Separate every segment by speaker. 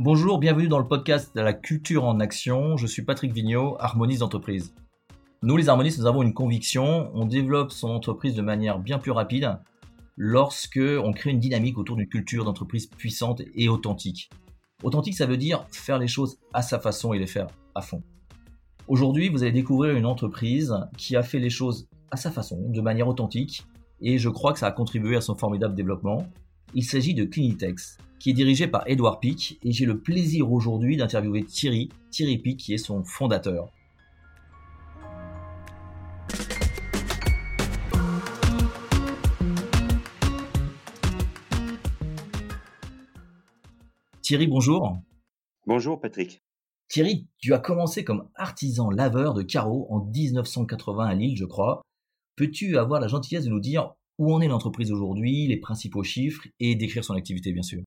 Speaker 1: Bonjour, bienvenue dans le podcast de la culture en action. Je suis Patrick Vigneault, harmoniste d'entreprise. Nous, les harmonistes, nous avons une conviction. On développe son entreprise de manière bien plus rapide lorsque on crée une dynamique autour d'une culture d'entreprise puissante et authentique. Authentique, ça veut dire faire les choses à sa façon et les faire à fond. Aujourd'hui, vous allez découvrir une entreprise qui a fait les choses à sa façon, de manière authentique, et je crois que ça a contribué à son formidable développement. Il s'agit de Clinitex, qui est dirigé par Edouard Pic, et j'ai le plaisir aujourd'hui d'interviewer Thierry, Thierry Pic, qui est son fondateur. Thierry, bonjour.
Speaker 2: Bonjour Patrick.
Speaker 1: Thierry, tu as commencé comme artisan laveur de carreaux en 1980 à Lille, je crois. Peux-tu avoir la gentillesse de nous dire où en est l'entreprise aujourd'hui, les principaux chiffres et décrire son activité, bien sûr?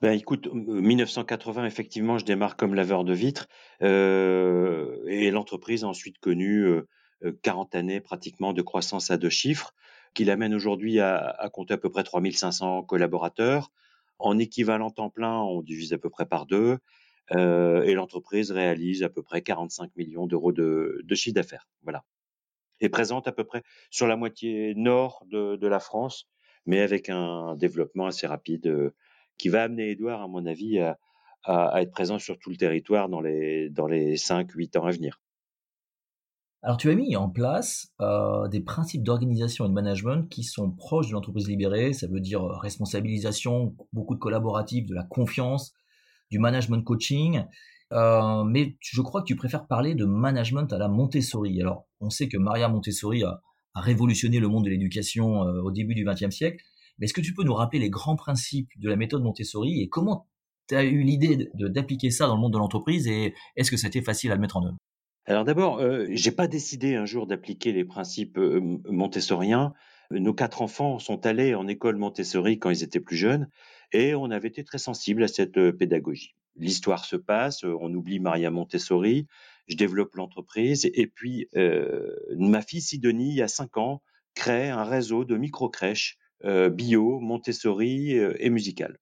Speaker 2: Ben écoute, 1980, effectivement, je démarre comme laveur de vitres euh, et l'entreprise a ensuite connu 40 années pratiquement de croissance à deux chiffres, qui l'amène aujourd'hui à, à, compter à peu près 3500 collaborateurs. En équivalent temps plein, on divise à peu près par deux euh, et l'entreprise réalise à peu près 45 millions d'euros de, de chiffre d'affaires. Voilà. Et présente à peu près sur la moitié nord de, la France, mais avec un développement assez rapide. Euh, qui va amener Edouard, à mon avis, à, à, être présent sur tout le territoire dans les, dans les 5-8 ans à venir.
Speaker 1: Alors tu as mis en place euh, des principes d'organisation et de management qui sont proches de l'entreprise libérée, ça veut dire euh, responsabilisation, beaucoup de collaboratifs, de la confiance, du management coaching, euh, mais je crois que tu préfères parler de management à la Montessori. Alors on sait que Maria Montessori a, révolutionné le monde de l'éducation euh, au début du XXe siècle, mais est-ce que tu peux nous rappeler les grands principes de la méthode Montessori et comment tu as eu l'idée d'appliquer ça dans le monde de l'entreprise et est-ce que été facile à le mettre en œuvre?
Speaker 2: Alors d'abord, euh, j'ai pas décidé un jour d'appliquer les principes euh, montessoriens. Nos quatre enfants sont allés en école Montessori quand ils étaient plus jeunes et on avait été très sensibles à cette pédagogie. L'histoire se passe, euh, on oublie Maria Montessori, je développe l'entreprise et puis euh, ma fille Sidonie, il y a cinq ans, crée un réseau de micro-crèches euh, bio, Montessori euh, et musicale.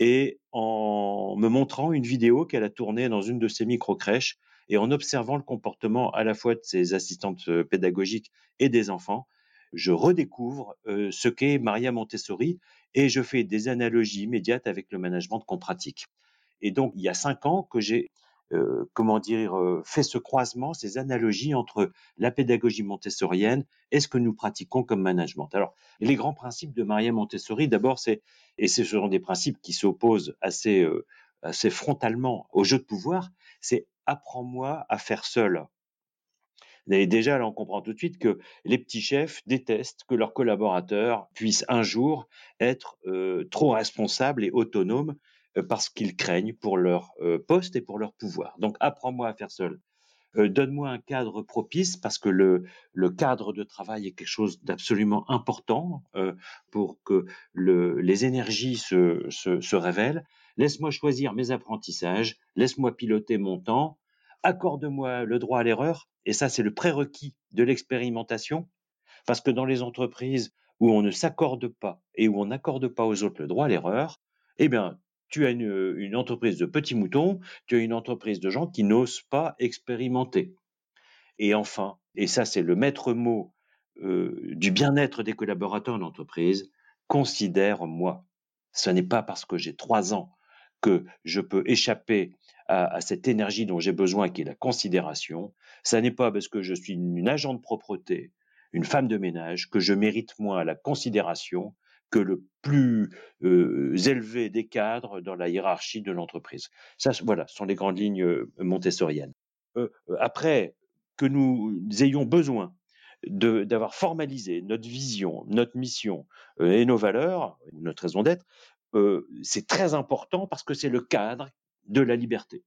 Speaker 2: Et en me montrant une vidéo qu'elle a tournée dans une de ces micro-crèches et en observant le comportement à la fois de ses assistantes euh, pédagogiques et des enfants, je redécouvre ce qu'est Maria Montessori et je fais des analogies immédiates avec le management qu'on pratique. Et donc, il y a cinq ans que j'ai euh, comment dire, euh, fait ce croisement, ces analogies entre la pédagogie montessorienne et ce que nous pratiquons comme management. Alors, les grands principes de Maria Montessori, d'abord, c'est, et ce sont des principes qui s'opposent assez, euh, frontalement au jeu de pouvoir, c'est apprends-moi à faire seul. Déjà, là, on comprend tout de suite que les petits chefs détestent que leurs collaborateurs puissent un jour être trop responsables et autonomes parce qu'ils craignent pour leur euh, poste et pour leur pouvoir. Donc apprends-moi à faire seul. Euh, donne-moi un cadre propice parce que le, le cadre de travail est quelque chose d'absolument important pour que le, les énergies se, se, se révèlent. Laisse-moi choisir mes apprentissages, laisse-moi piloter mon temps, accorde-moi le droit à l'erreur, et ça c'est le prérequis de l'expérimentation, parce que dans les entreprises où on ne s'accorde pas et où on n'accorde pas aux autres le droit à l'erreur, eh bien, tu as une, entreprise de petits moutons, tu as une entreprise de gens qui n'osent pas expérimenter. Et enfin, et ça c'est le maître mot euh, du bien-être des collaborateurs en entreprise, considère-moi. Ce n'est pas parce que j'ai trois ans que je peux échapper à, cette énergie dont j'ai besoin, qui est la considération. Ce n'est pas parce que je suis une agent de propreté, une femme de ménage, que je mérite moins la considération que le plus euh, élevé des cadres dans la hiérarchie de l'entreprise. Ça, voilà, sont les grandes lignes euh, montessoriennes. Euh, après, que nous ayons besoin d'avoir formalisé notre vision, notre mission et nos valeurs, notre raison d'être, c'est très important parce que c'est le cadre de la liberté.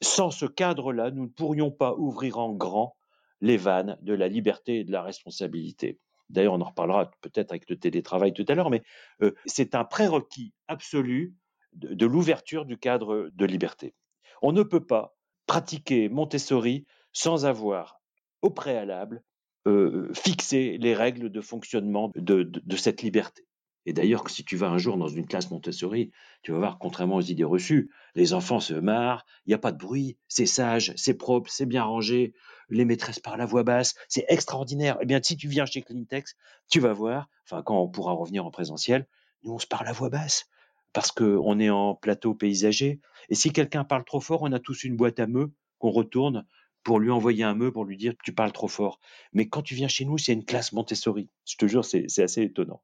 Speaker 2: Sans ce cadre-là, nous ne pourrions pas ouvrir en grand les vannes de la liberté et de la responsabilité. D'ailleurs, on en reparlera peut-être avec le télétravail tout à l'heure, mais euh, c'est un prérequis absolu de, l'ouverture du cadre de liberté. On ne peut pas pratiquer Montessori sans avoir au préalable euh, fixé les règles de fonctionnement de cette liberté. Et d'ailleurs, si tu vas un jour dans une classe Montessori, tu vas voir, contrairement aux idées reçues, les enfants se marrent, il n'y a pas de bruit, c'est sage, c'est propre, c'est bien rangé, les maîtresses parlent à voix basse, c'est extraordinaire. Eh bien, si tu viens chez Clintex, tu vas voir, enfin, quand on pourra revenir en présentiel, nous, on se parle à voix basse parce qu'on est en plateau paysager. Et si quelqu'un parle trop fort, on a tous une boîte à meux qu'on retourne pour lui envoyer un meux, pour lui dire tu parles trop fort. Mais quand tu viens chez nous, c'est une classe Montessori. Je te jure, c'est assez étonnant.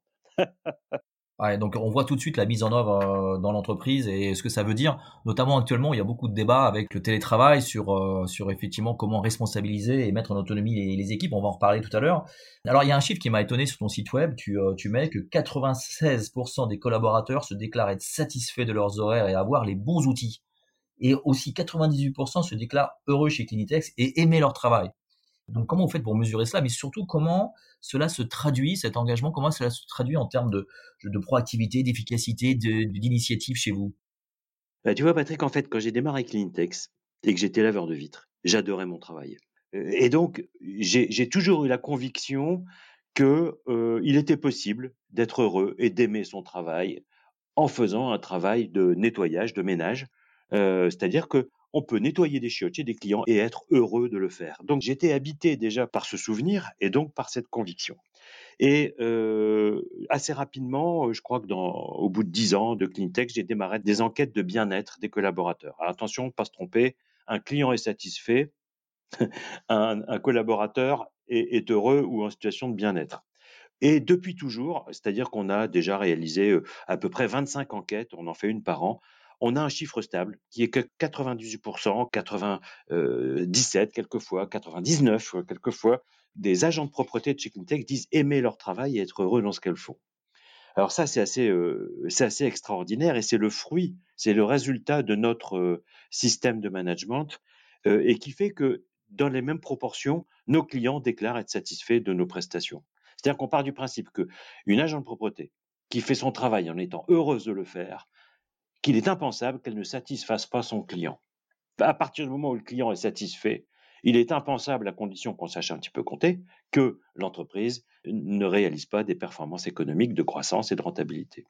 Speaker 1: Ouais, donc on voit tout de suite la mise en œuvre euh, dans l'entreprise et ce que ça veut dire. Notamment actuellement, il y a beaucoup de débats avec le télétravail sur euh, sur effectivement comment responsabiliser et mettre en autonomie les, équipes. On va en reparler tout à l'heure. Alors il y a un chiffre qui m'a étonné sur ton site web. Tu euh, tu mets que 96% des collaborateurs se déclarent être satisfaits de leurs horaires et avoir les bons outils. Et aussi 98% se déclarent heureux chez Clinitex et aimer leur travail. Donc comment vous faites pour mesurer cela, mais surtout comment cela se traduit, cet engagement, comment cela se traduit en termes de, de proactivité, d'efficacité, d'initiative chez vous?
Speaker 2: Bah, Tu vois Patrick, en fait, quand j'ai démarré Cleantex et que j'étais laveur de vitres, j'adorais mon travail. Et donc, j'ai toujours eu la conviction qu'il euh, était possible d'être heureux et d'aimer son travail en faisant un travail de nettoyage, de ménage. Euh, C'est-à-dire que on peut nettoyer des chiottes chez des clients et être heureux de le faire. Donc j'étais habité déjà par ce souvenir et donc par cette conviction. Et euh, assez rapidement, je crois que dans, au bout de dix ans de Cleantech, j'ai démarré des enquêtes de bien-être des collaborateurs. Alors attention, pas se tromper, un client est satisfait, un, collaborateur est, est heureux ou en situation de bien-être. Et depuis toujours, c'est-à-dire qu'on a déjà réalisé euh, à peu près 25 enquêtes, on en fait une par an, on a un chiffre stable qui est que 98%, 97 quelquefois, 99 quelquefois, des agents de propreté de chez Cleantech disent aimer leur travail et être heureux dans ce qu'elles font. Alors ça, c'est assez, euh, c'est assez extraordinaire et c'est le fruit, c'est le résultat de notre euh, système de management euh, et qui fait que dans les mêmes proportions, nos clients déclarent être satisfaits de nos prestations. C'est-à-dire qu'on part du principe que une agent de propreté qui fait son travail en étant heureuse de le faire, qu'il est impensable qu'elle ne satisfasse pas son client. À partir du moment où le client est satisfait, il est impensable, à condition qu'on sache un petit peu compter, que l'entreprise ne réalise pas des performances économiques de croissance et de rentabilité.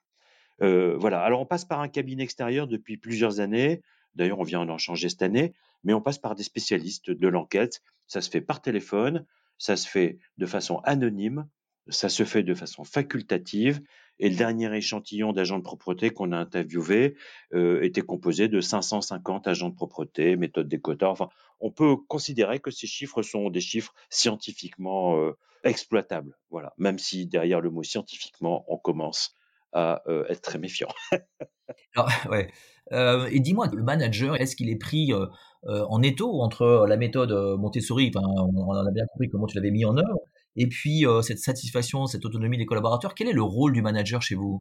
Speaker 2: Euh, voilà. Alors on passe par un cabinet extérieur depuis plusieurs années. D'ailleurs, on vient d'en changer cette année, mais on passe par des spécialistes de l'enquête. Ça se fait par téléphone, ça se fait de façon anonyme, ça se fait de façon facultative et le dernier échantillon d'agents de propreté qu'on a interviewé euh, était composé de 550 agents de propreté, méthode des quotas. Enfin, on peut considérer que ces chiffres sont des chiffres scientifiquement euh, exploitables. Voilà, même si derrière le mot scientifiquement, on commence à euh, être très méfiant.
Speaker 1: Alors, ouais. Et dis-moi, le manager, est-ce qu'il est pris en étau entre la méthode Montessori, enfin, on, a bien compris comment tu l'avais mis en œuvre, et puis euh, cette satisfaction, cette autonomie des collaborateurs, quel est le rôle du manager chez vous?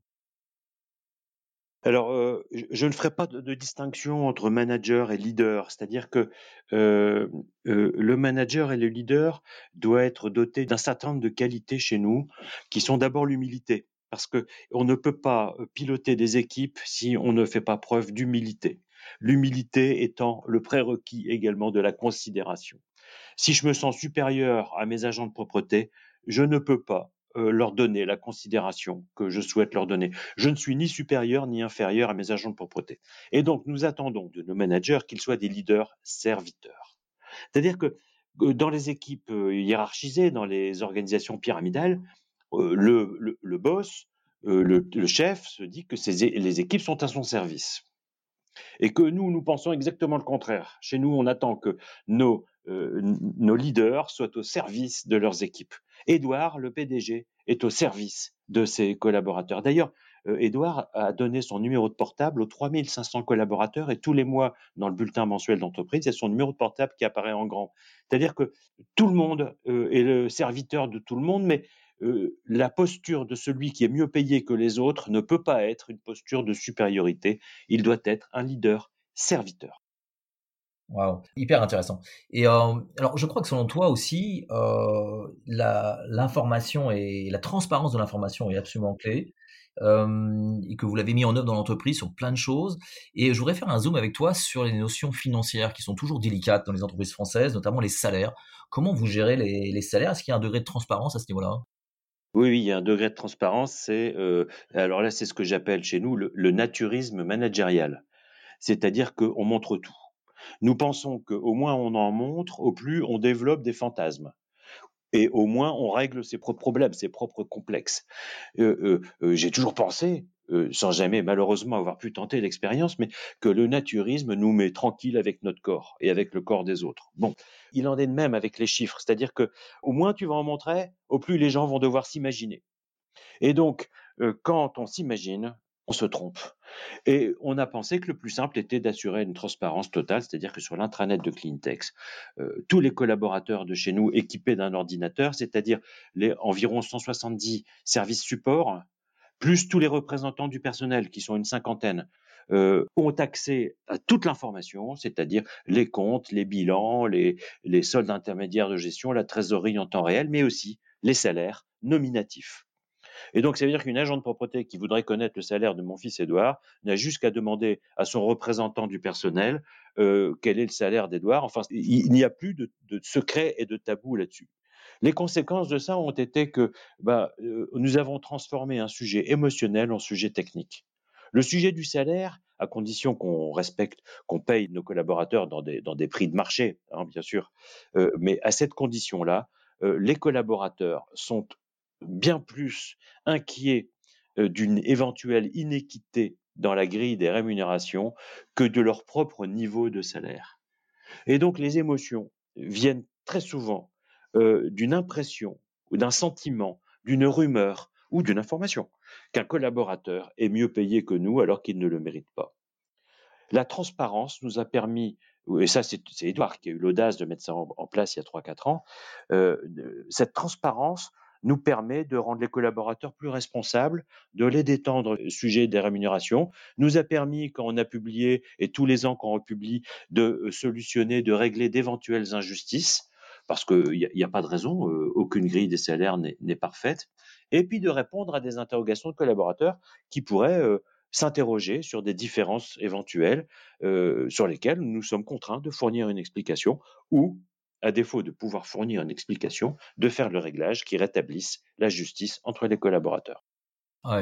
Speaker 2: Alors, euh, je ne ferai pas de, distinction entre manager et leader, c'est-à-dire que euh, le manager et le leader doivent être dotés d'un certain nombre de qualités chez nous, qui sont d'abord l'humilité, parce que on ne peut pas piloter des équipes si on ne fait pas preuve d'humilité. L'humilité étant le prérequis également de la considération. Si je me sens supérieur à mes agents de propreté, je ne peux pas euh, leur donner la considération que je souhaite leur donner. Je ne suis ni supérieur ni inférieur à mes agents de propreté. Et donc, nous attendons de nos managers qu'ils soient des leaders serviteurs. C'est-à-dire que dans les équipes euh, hiérarchisées, dans les organisations pyramidales, euh, le, boss, le, chef se dit que les équipes sont à son service. Et que nous, nous pensons exactement le contraire. Chez nous, on attend que nos, nos leaders soient au service de leurs équipes. Édouard, le PDG, est au service de ses collaborateurs. D'ailleurs, euh, Édouard a donné son numéro de portable aux 3500 collaborateurs et tous les mois, dans le bulletin mensuel d'entreprise, a son numéro de portable qui apparaît en grand. C'est-à-dire que tout le monde euh, est le serviteur de tout le monde, mais euh, la posture de celui qui est mieux payé que les autres ne peut pas être une posture de supériorité. Il doit être un leader serviteur.
Speaker 1: Waouh, hyper intéressant. Et euh, alors, je crois que selon toi aussi, euh, l'information et la transparence de l'information est absolument clé. Euh, et que vous l'avez mis en œuvre dans l'entreprise sur plein de choses. Et je voudrais faire un zoom avec toi sur les notions financières qui sont toujours délicates dans les entreprises françaises, notamment les salaires. Comment vous gérez les, les salaires? Est-ce qu'il y a un degré de transparence à ce niveau-là?
Speaker 2: Oui, oui, il y a un degré de transparence. C'est alors là, c'est ce que j'appelle chez nous le, le naturisme managérial, c'est-à-dire qu'on montre tout. Nous pensons qu'au moins on en montre, au plus on développe des fantasmes. Et au moins on règle ses propres problèmes, ses propres complexes. Euh, euh, euh J'ai toujours pensé, sans jamais malheureusement avoir pu tenter l'expérience, mais que le naturisme nous met tranquille avec notre corps et avec le corps des autres. Bon, il en est de même avec les chiffres, c'est-à-dire que au moins tu vas en montrer, au plus les gens vont devoir s'imaginer. Et donc, quand on s'imagine, on se trompe. Et on a pensé que le plus simple était d'assurer une transparence totale, c'est-à-dire que sur l'intranet de Cleantex, euh, tous les collaborateurs de chez nous équipés d'un ordinateur, c'est-à-dire les environ 170 services support, plus tous les représentants du personnel, qui sont une cinquantaine, euh, ont accès à toute l'information, c'est-à-dire les comptes, les bilans, les, les soldes intermédiaires de gestion, la trésorerie en temps réel, mais aussi les salaires nominatifs. Et donc, ça veut dire qu'une agent de propreté qui voudrait connaître le salaire de mon fils Édouard n'a juste qu'à demander à son représentant du personnel euh, quel est le salaire d'Édouard. Enfin, il, n'y a plus de, de secret et de tabou là-dessus. Les conséquences de ça ont été que bah, euh, nous avons transformé un sujet émotionnel en sujet technique. Le sujet du salaire, à condition qu'on respecte, qu'on paye nos collaborateurs dans des, dans des prix de marché, hein, bien sûr, euh, mais à cette condition-là, euh, les collaborateurs sont bien plus inquiets d'une éventuelle inéquité dans la grille des rémunérations que de leur propre niveau de salaire. Et donc les émotions viennent très souvent d'une impression ou d'un sentiment, d'une rumeur ou d'une information qu'un collaborateur est mieux payé que nous alors qu'il ne le mérite pas. La transparence nous a permis, et ça c'est Edouard qui a eu l'audace de mettre ça en, place il y a 3-4 ans, cette transparence nous permet de rendre les collaborateurs plus responsables, de les détendre au sujet des rémunérations, nous a permis, quand on a publié, et tous les ans quand on publie, de euh, solutionner, de régler d'éventuelles injustices, parce qu'il n'y a, pas de raison, euh, aucune grille des salaires n'est parfaite, et puis de répondre à des interrogations de collaborateurs qui pourraient euh, s'interroger sur des différences éventuelles euh, sur lesquelles nous sommes contraints de fournir une explication ou à défaut de pouvoir fournir une explication, de faire le réglage qui rétablisse la justice entre les collaborateurs.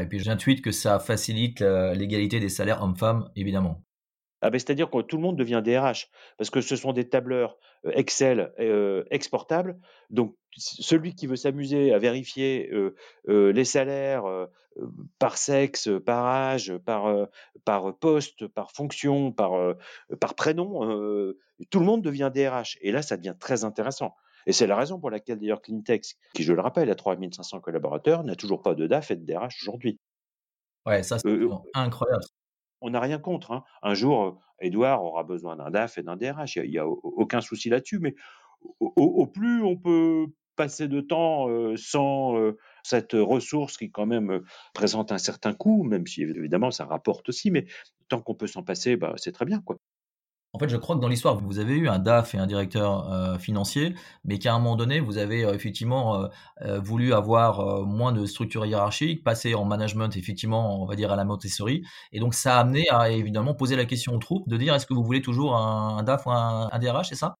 Speaker 1: Et puis j'intuite que ça facilite l'égalité des salaires hommes-femmes, évidemment.
Speaker 2: Ah ben, c'est-à-dire que tout le monde devient DRH, parce que ce sont des tableurs euh, Excel euh, exportables. Donc, celui qui veut s'amuser à vérifier euh, les salaires par sexe, par âge, par, par poste, par fonction, par, par prénom, tout le monde devient DRH. Et là, ça devient très intéressant. Et c'est la raison pour laquelle d'ailleurs Clintex, qui je le rappelle a 3500 collaborateurs, n'a toujours pas de DAF et de DRH aujourd'hui.
Speaker 1: Ouais, ça c'est incroyable
Speaker 2: on n'a rien contre. Hein. Un jour, Edouard aura besoin d'un DAF et d'un DRH. Il n'y a, aucun souci là-dessus. Mais au, plus on peut passer de temps euh, sans euh, cette ressource qui quand même euh, présente un certain coût, même si évidemment ça rapporte aussi, mais tant qu'on peut s'en passer, bah, c'est très bien.
Speaker 1: En fait, je crois que dans l'histoire, vous avez eu un DAF et un directeur euh, financier, mais qu'à un moment donné, vous avez euh, effectivement euh, voulu avoir moins de structure hiérarchique, passer en management, effectivement, on va dire à la Montessori. Et donc, ça a amené à évidemment poser la question aux troupes de dire est-ce que vous voulez toujours un, DAF ou un, DRH, c'est ça?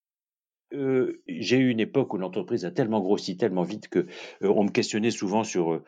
Speaker 2: J'ai eu une époque où l'entreprise a tellement grossi tellement vite que on me questionnait souvent sur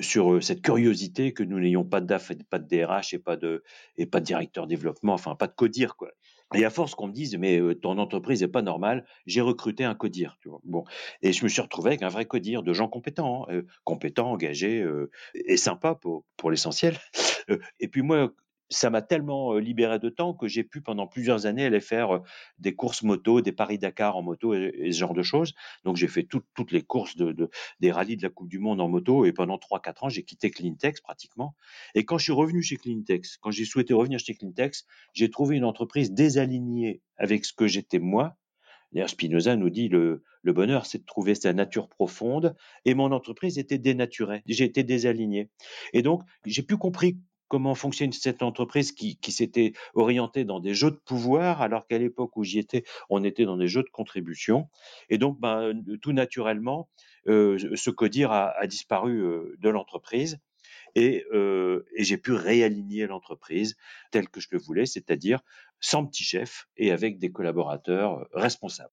Speaker 2: sur cette curiosité que nous n'ayons pas de DAF, et pas de DRH et pas de et pas de directeur développement, enfin pas de codir quoi. Et à force qu'on me dise, mais ton entreprise est pas normale, j'ai recruté un codir. Bon, et je me suis retrouvé avec un vrai codir de gens compétents, hein, compétents, engagés et sympas pour, pour l'essentiel. et puis moi, ça m'a tellement libéré de temps que j'ai pu pendant plusieurs années aller faire des courses moto, des Paris-Dakar en moto et, ce genre de choses. Donc j'ai fait toutes les courses de, des rallyes de la Coupe du Monde en moto et pendant 3-4 ans j'ai quitté Cleantex pratiquement. Et quand je suis revenu chez Cleantex, quand j'ai souhaité revenir chez Cleantex, j'ai trouvé une entreprise désalignée avec ce que j'étais moi. D'ailleurs, Spinoza nous dit le, le bonheur, c'est de trouver sa nature profonde. Et mon entreprise était dénaturée. J'ai été désaligné. Et donc, j'ai plus compris comment fonctionne cette entreprise qui, s'était orientée dans des jeux de pouvoir, alors qu'à l'époque où j'y étais, on était dans des jeux de contribution. Et donc, ben, tout naturellement, euh, ce codir a, a disparu euh, de l'entreprise. Et, euh, et j'ai pu réaligner l'entreprise telle que je le voulais, c'est-à-dire sans petit chef et avec des collaborateurs responsables.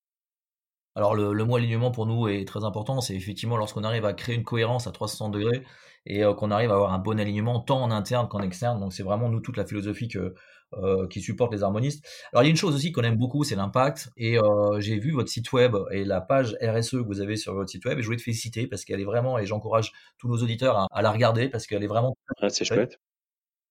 Speaker 1: Alors le, le mot alignement pour nous est très important, c'est effectivement lorsqu'on arrive à créer une cohérence à 360 degrés et euh, qu'on arrive à avoir un bon alignement tant en interne qu'en externe. Donc c'est vraiment nous toute la philosophie que, euh, qui supporte les harmonistes. Alors il y a une chose aussi qu'on aime beaucoup, c'est l'impact. Et euh, j'ai vu votre site web et la page RSE que vous avez sur votre site web et je voulais te féliciter parce qu'elle est vraiment, et j'encourage tous nos auditeurs à, à la regarder parce qu'elle est vraiment...
Speaker 2: Ah, c'est chouette.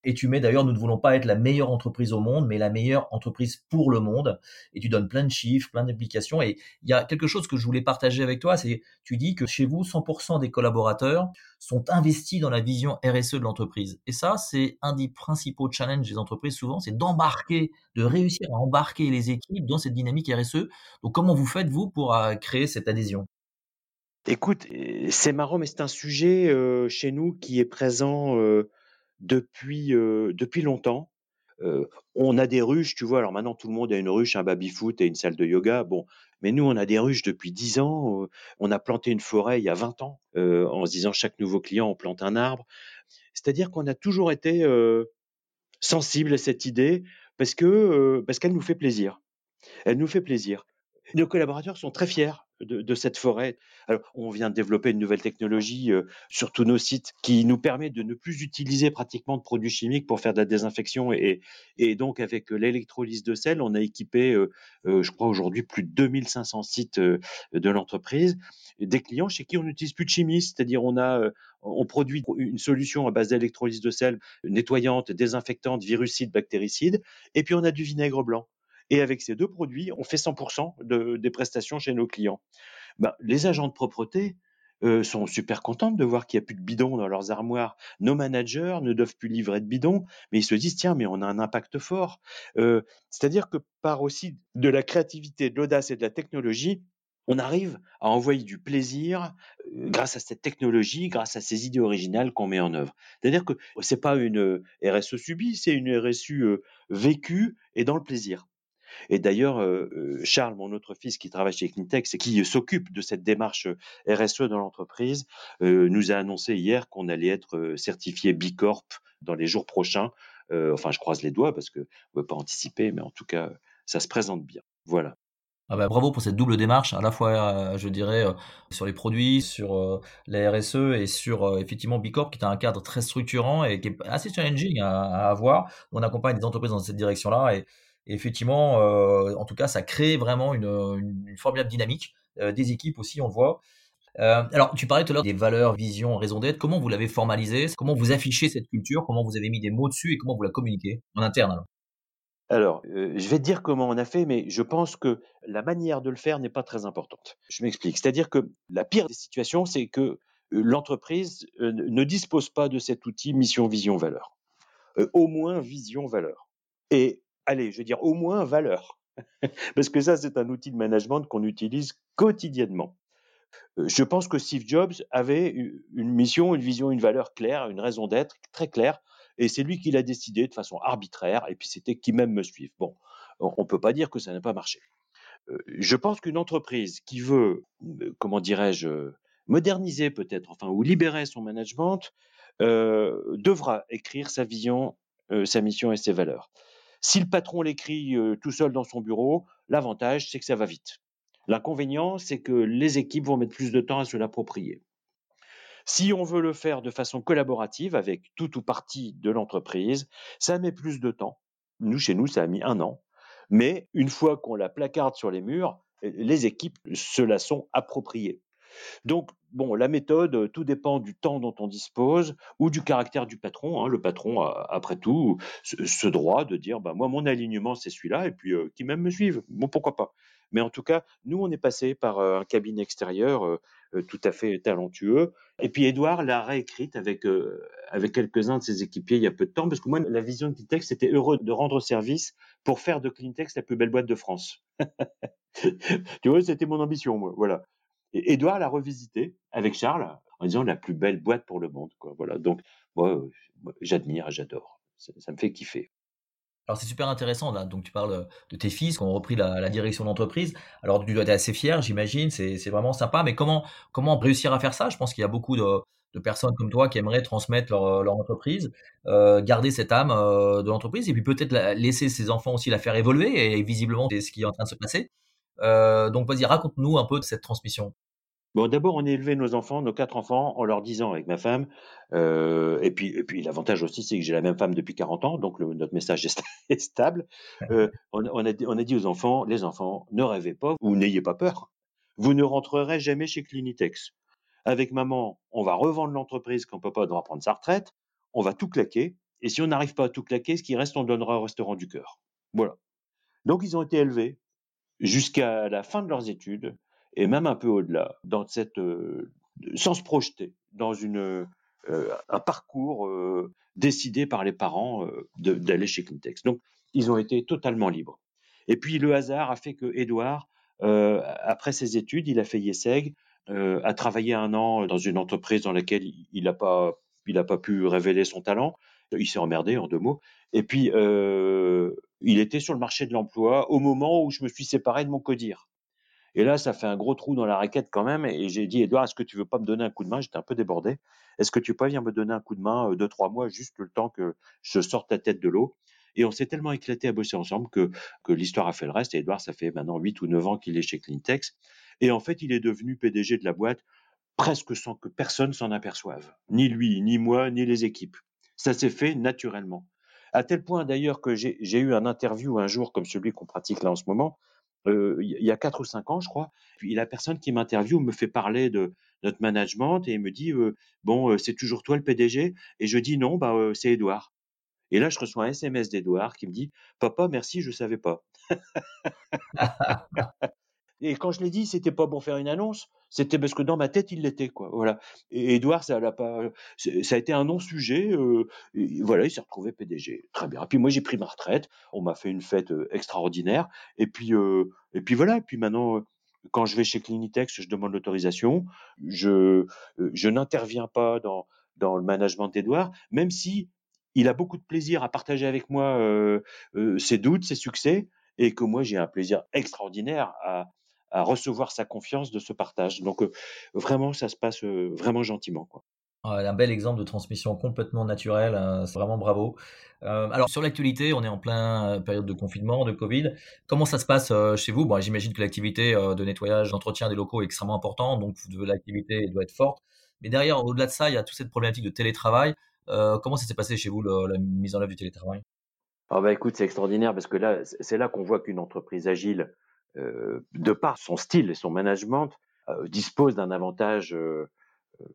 Speaker 1: Et tu mets d'ailleurs, nous ne voulons pas être la meilleure entreprise au monde, mais la meilleure entreprise pour le monde. Et tu donnes plein de chiffres, plein d'applications. Et il y a quelque chose que je voulais partager avec toi, c'est tu dis que chez vous, 100% des collaborateurs sont investis dans la vision RSE de l'entreprise. Et ça, c'est un des principaux challenges des entreprises souvent, c'est d'embarquer, de réussir à embarquer les équipes dans cette dynamique RSE. Donc comment vous faites, vous, pour euh, créer cette adhésion?
Speaker 2: Écoute, c'est marrant, mais c'est un sujet euh, chez nous qui est présent. Euh depuis, euh, depuis longtemps. Euh, on a des ruches, tu vois. Alors maintenant, tout le monde a une ruche, un baby-foot et une salle de yoga. Bon, mais nous, on a des ruches depuis 10 ans. On a planté une forêt il y a 20 ans, euh, en se disant chaque nouveau client, on plante un arbre. C'est-à-dire qu'on a toujours été euh, sensible à cette idée parce que parce qu'elle nous fait plaisir. Elle nous fait plaisir. Nos collaborateurs sont très fiers de, cette forêt. On vient de développer une nouvelle technologie euh, sur tous nos sites qui nous permet de ne plus utiliser pratiquement de produits chimiques pour faire de la désinfection. Et, donc, avec l'électrolyse de sel, on a équipé, euh, euh, je crois aujourd'hui, plus de 2500 sites euh, de l'entreprise, des clients chez qui on n'utilise plus de chimie, c'est-à-dire on a, euh, on produit une solution à base d'électrolyse de sel nettoyante, désinfectante, virucide, bactéricide, et puis on a du vinaigre blanc. Et avec ces deux produits, on fait 100% de, des prestations chez nos clients. Ben, les agents de propreté euh, sont super contents de voir qu'il n'y a plus de bidons dans leurs armoires. Nos managers ne doivent plus livrer de bidons, mais ils se disent tiens, mais on a un impact fort. Euh, C'est-à-dire que par aussi de la créativité, de l'audace et de la technologie, on arrive à envoyer du plaisir euh, grâce à cette technologie, grâce à ces idées originales qu'on met en œuvre. C'est-à-dire que c'est pas une RSE subie, c'est une RSU vécue et dans le plaisir. Et d'ailleurs, euh, Charles, mon autre fils qui travaille chez Clintex et qui s'occupe de cette démarche RSE dans l'entreprise, euh, nous a annoncé hier qu'on allait être certifié Bicorp dans les jours prochains. Euh, enfin, je croise les doigts parce que on ne peut pas anticiper, mais en tout cas, ça se présente bien. Voilà.
Speaker 1: Ah bah, bravo pour cette double démarche, à la fois, je dirais, sur les produits, sur la RSE et sur effectivement Bicorp, qui est un cadre très structurant et qui est assez challenging à, à avoir. On accompagne des entreprises dans cette direction-là et, et effectivement, euh, en tout cas, ça crée vraiment une, formidable dynamique euh, des équipes aussi, on le voit. Euh, alors, tu parlais tout à l'heure des valeurs, vision, raison d'être. Comment vous l'avez formalisé? Comment vous affichez cette culture? Comment vous avez mis des mots dessus et comment vous la communiquez en interne alors?
Speaker 2: Je vais te dire comment on a fait, mais je pense que la manière de le faire n'est pas très importante. Je m'explique. C'est-à-dire que la pire des situations, c'est que l'entreprise ne dispose pas de cet outil mission, vision, valeur. Au moins vision, valeur. Et allez, je veux dire au moins valeur. Parce que ça, c'est un outil de management qu'on utilise quotidiennement. Euh, Je pense que Steve Jobs avait une mission, une vision, une valeur claire, une raison d'être très claire, et c'est lui qui l'a décidé de façon arbitraire, et puis c'était qui même me suive. Bon, on ne peut pas dire que ça n'a pas marché. Euh, Je pense qu'une entreprise qui veut, euh, comment dirais-je, moderniser peut-être, enfin, ou libérer son management, devra écrire sa vision, sa mission et ses valeurs. Si le patron l'écrit euh, tout seul dans son bureau, l'avantage, c'est que ça va vite. L'inconvénient, c'est que les équipes vont mettre plus de temps à se l'approprier. Si on veut le faire de façon collaborative avec tout ou partie de l'entreprise, ça met plus de temps. Nous, chez nous, ça a mis un an. Mais une fois qu'on la placarde sur les murs, les équipes se la sont appropriées. Donc, bon, la méthode, tout dépend du temps dont on dispose ou du caractère du patron. Hein. Le patron a, après tout, ce, droit de dire, bah, moi, mon alignement, c'est celui-là, et puis euh, qui même me suive. Bon, pourquoi pas. Mais en tout cas, nous, on est passé par euh, un cabinet extérieur euh, euh, tout à fait talentueux. Et puis, Edouard l'a réécrite avec, euh, avec quelques-uns de ses équipiers il y a peu de temps, parce que moi, la vision de Clintex, c'était heureux de rendre service pour faire de Clintex la plus belle boîte de France. tu vois, c'était mon ambition, moi. Voilà. Et Edouard l'a revisité avec Charles en disant la plus belle boîte pour le monde. Voilà. Donc, moi, j'admire, j'adore. Ça, me fait kiffer.
Speaker 1: Alors c'est super intéressant là. Donc tu parles de tes fils qui ont repris la, la direction d'entreprise. Alors tu dois être assez fier, j'imagine. C'est vraiment sympa. Mais comment réussir à faire ça? Je pense qu'il y a beaucoup de, personnes comme toi qui aimeraient transmettre leur, leur entreprise, euh, garder cette âme euh, de l'entreprise et puis peut-être la- laisser ses enfants aussi la faire évoluer. Et visiblement c'est ce qui est en train de se passer. Donc vas-y, raconte-nous un peu de cette transmission.
Speaker 2: Bon, d'abord, on a élevé nos enfants, nos quatre enfants, en leur disant avec ma femme, euh, et puis, et puis l'avantage aussi, c'est que j'ai la même femme depuis 40 ans, donc notre message est, stable. Euh, on, on, a, on, a, dit aux enfants, les enfants, ne rêvez pas, ou n'ayez pas peur, vous ne rentrerez jamais chez Clinitex. Avec maman, on va revendre l'entreprise quand papa devra prendre sa retraite, on va tout claquer, et si on n'arrive pas à tout claquer, ce qui reste, on donnera au restaurant du cœur. Voilà. Donc ils ont été élevés jusqu'à la fin de leurs études et même un peu au-delà, dans cette, euh, sans se projeter dans une, euh, un parcours euh, décidé par les parents d'aller chez Clintex. Donc, ils ont été totalement libres. Et puis, le hasard a fait que Edouard, après ses études, il a fait Yeseg, a travaillé un an dans une entreprise dans laquelle il n'a pas pu révéler son talent. Il s'est emmerdé, en deux mots. Et puis, il était sur le marché de l'emploi au moment où je me suis séparé de mon codir. Et là, ça fait un gros trou dans la raquette quand même. Et j'ai dit, Edouard, est-ce que tu veux pas me donner un coup de main? J'étais un peu débordé. Est-ce que tu peux venir me donner un coup de main euh, deux, trois mois, juste le temps que je sorte la tête de l'eau? Et on s'est tellement éclaté à bosser ensemble que, que l'histoire a fait le reste. Et Edouard, ça fait maintenant huit ou neuf ans qu'il est chez Clintex. Et en fait, il est devenu PDG de la boîte presque sans que personne s'en aperçoive. Ni lui, ni moi, ni les équipes. Ça s'est fait naturellement. À tel point d'ailleurs que j'ai eu un interview un jour comme celui qu'on pratique là en ce moment, euh, il y a quatre ou cinq ans, je crois. Puis la personne qui m'interviewe me fait parler de notre management et me dit euh, bon, euh, c'est toujours toi le PDG Et je dis non, bah c'est Edouard. Et là, je reçois un SMS d'Edouard qui me dit papa, merci, je savais pas. Et quand je l'ai dit, c'était pas pour faire une annonce, c'était parce que dans ma tête, il l'était, quoi. Voilà. Et Edouard, ça a pas, ça a été un non-sujet. Euh, voilà, il s'est retrouvé PDG. Très bien. Et puis moi, j'ai pris ma retraite. On m'a fait une fête euh, extraordinaire. Et puis, euh, et puis voilà. Et puis maintenant, quand je vais chez Clinitex, je demande l'autorisation. Je, je n'interviens pas dans dans le management d'Edouard, même si il a beaucoup de plaisir à partager avec moi ses doutes, ses succès, et que moi j'ai un plaisir extraordinaire à, à recevoir sa confiance de ce partage. Donc vraiment, ça se passe vraiment gentiment. Quoi.
Speaker 1: Un bel exemple de transmission complètement naturelle, hein, c'est vraiment bravo. alors sur l'actualité, on est en plein période de confinement, de Covid. Comment ça se passe chez vous? Bon, J'imagine que l'activité de nettoyage, d'entretien des locaux est extrêmement importante, donc l'activité doit être forte. Mais derrière, au-delà de ça, il y a toute cette problématique de télétravail. comment ça s'est passé chez vous, la mise en œuvre du télétravail?
Speaker 2: Ah bah écoute, c'est extraordinaire parce que là, c'est là qu'on voit qu'une entreprise agile euh, de par son style et son management, euh, dispose d'un avantage euh,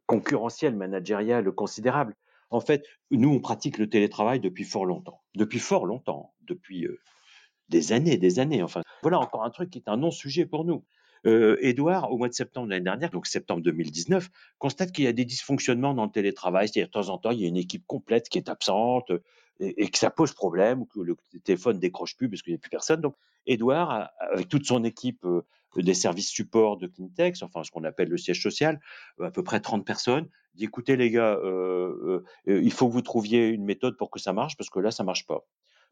Speaker 2: concurrentiel, managérial considérable. En fait, nous, on pratique le télétravail depuis fort longtemps. Depuis fort longtemps, depuis des années, des années. Enfin, voilà encore un truc qui est un non-sujet pour nous. Euh, Edouard, au mois de septembre de l'année dernière, donc septembre 2019, constate qu'il y a des dysfonctionnements dans le télétravail. C'est-à-dire, de temps en temps, il y a une équipe complète qui est absente et, que ça pose problème, ou que le téléphone décroche plus parce qu'il n'y a plus personne. Donc, Edouard, avec toute son équipe euh, des services support de Clintex, enfin ce qu'on appelle le siège social, euh, à peu près 30 personnes, dit écoutez les gars, euh, il faut que vous trouviez une méthode pour que ça marche parce que là ça marche pas.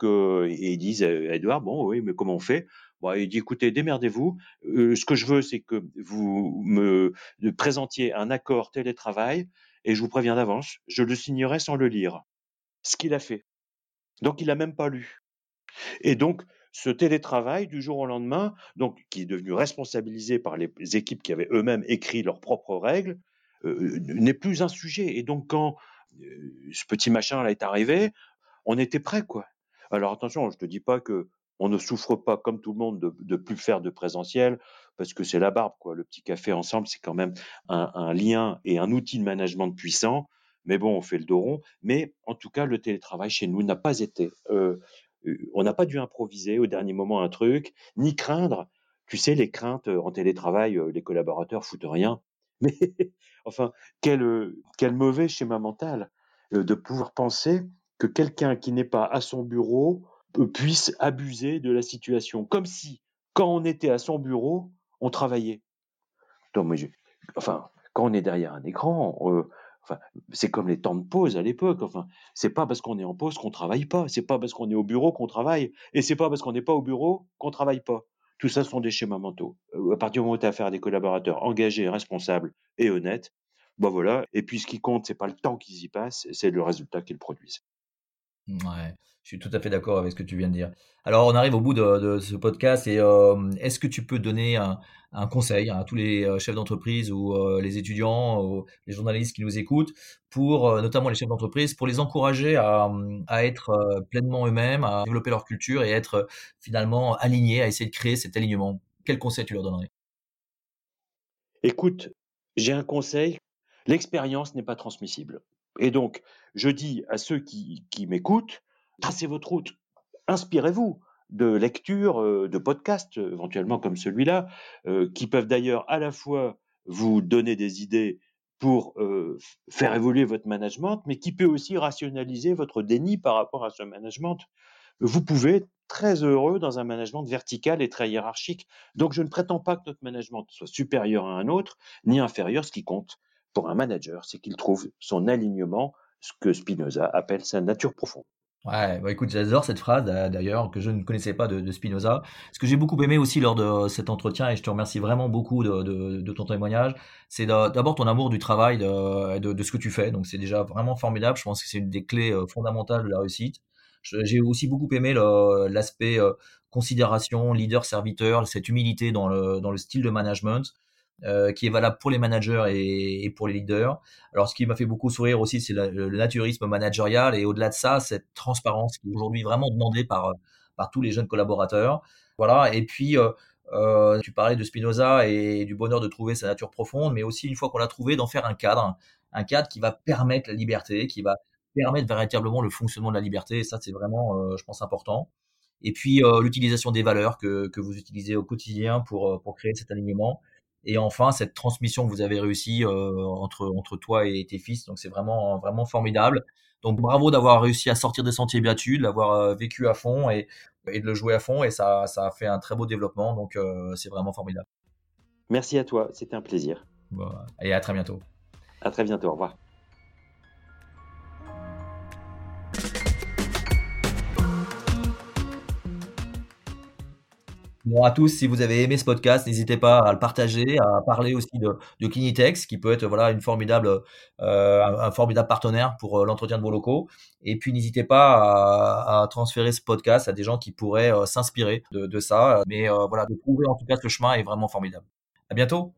Speaker 2: Et ils disent à Edouard bon oui mais comment on fait? Bon, Il dit écoutez démerdez-vous. ce que je veux c'est que vous me présentiez un accord télétravail et je vous préviens d'avance, je le signerai sans le lire. Ce qu'il a fait. Donc il a même pas lu. Et donc ce télétravail du jour au lendemain, donc qui est devenu responsabilisé par les équipes qui avaient eux-mêmes écrit leurs propres règles, euh, n'est plus un sujet. Et donc quand euh, ce petit machin là est arrivé, on était prêt quoi. Alors attention, je te dis pas que on ne souffre pas comme tout le monde de, plus faire de présentiel parce que c'est la barbe quoi. Le petit café ensemble, c'est quand même un, lien et un outil de management puissant. Mais bon, on fait le dos rond. Mais en tout cas, le télétravail chez nous n'a pas été euh, on n'a pas dû improviser au dernier moment un truc, ni craindre. Tu sais, les craintes en télétravail, les collaborateurs foutent rien. Mais enfin, quel mauvais schéma mental de pouvoir penser que quelqu'un qui n'est pas à son bureau puisse abuser de la situation, comme si, quand on était à son bureau, on travaillait. enfin, quand on est derrière un écran, C'est comme les temps de pause à l'époque. Enfin, c'est pas parce qu'on est en pause qu'on travaille pas. C'est pas parce qu'on est au bureau qu'on travaille. Et c'est pas parce qu'on n'est pas au bureau qu'on travaille pas. Tout ça sont des schémas mentaux. Euh, à partir du moment où tu as affaire à des collaborateurs engagés, responsables et honnêtes, ben voilà. Et puis ce qui compte, c'est pas le temps qu'ils y passent, c'est le résultat qu'ils produisent.
Speaker 1: Ouais, je suis tout à fait d'accord avec ce que tu viens de dire. Alors, on arrive au bout de, ce podcast et euh, est-ce que tu peux donner un, conseil à tous les euh, chefs d'entreprise ou euh, les étudiants ou les journalistes qui nous écoutent, pour notamment les chefs d'entreprise, pour les encourager à, à être pleinement eux-mêmes, à développer leur culture et être finalement alignés, à essayer de créer cet alignement? Quel conseil tu leur donnerais?
Speaker 2: Écoute, j'ai un conseil, l'expérience n'est pas transmissible. Et donc, je dis à ceux qui, m'écoutent, tracez votre route, inspirez-vous de lectures, euh, de podcasts, éventuellement comme celui-là, euh, qui peuvent d'ailleurs à la fois vous donner des idées pour euh, faire évoluer votre management, mais qui peut aussi rationaliser votre déni par rapport à ce management. Vous pouvez être très heureux dans un management vertical et très hiérarchique. Donc je ne prétends pas que notre management soit supérieur à un autre, ni inférieur. Ce qui compte pour un manager, c'est qu'il trouve son alignement, ce que Spinoza appelle sa nature profonde.
Speaker 1: Ouais, bah écoute, j'adore cette phrase d'ailleurs que je ne connaissais pas de, Spinoza. Ce que j'ai beaucoup aimé aussi lors de cet entretien, et je te remercie vraiment beaucoup de, ton témoignage, c'est d'abord ton amour du travail, de, ce que tu fais. Donc c'est déjà vraiment formidable. Je pense que c'est une des clés euh, fondamentales de la réussite. J'ai aussi beaucoup aimé l'aspect euh, considération, leader-serviteur, cette humilité dans le style de management. Euh, qui est valable pour les managers et, pour les leaders. Alors, ce qui m'a fait beaucoup sourire aussi, c'est le naturisme managérial et au-delà de ça, cette transparence qui est aujourd'hui vraiment demandée par par tous les jeunes collaborateurs. Voilà. Et puis, euh, euh, tu parlais de Spinoza et du bonheur de trouver sa nature profonde, mais aussi une fois qu'on l'a trouvé, d'en faire un cadre, un cadre qui va permettre la liberté, qui va permettre véritablement le fonctionnement de la liberté. Et ça, c'est vraiment, je pense, important. Et puis, l'utilisation des valeurs que, que vous utilisez au quotidien pour, pour créer cet alignement et enfin, cette transmission que vous avez réussi euh, entre, entre toi et tes fils, donc c'est vraiment, vraiment formidable. Donc bravo d'avoir réussi à sortir des sentiers battus, de l'avoir euh, vécu à fond et, et, de le jouer à fond, et ça, ça a fait un très beau développement, donc euh, c'est vraiment formidable.
Speaker 2: Merci à toi, c'était un plaisir.
Speaker 1: Bon, et à très bientôt.
Speaker 2: À très bientôt, au revoir.
Speaker 1: Bon à tous, si vous avez aimé ce podcast, n'hésitez pas à le partager, à parler aussi de, de qui peut être voilà une formidable, euh, un, formidable partenaire pour euh, l'entretien de vos locaux. Et puis n'hésitez pas à, transférer ce podcast à des gens qui pourraient euh, s'inspirer de, ça. Mais voilà, de trouver en tout cas ce chemin est vraiment formidable. À bientôt.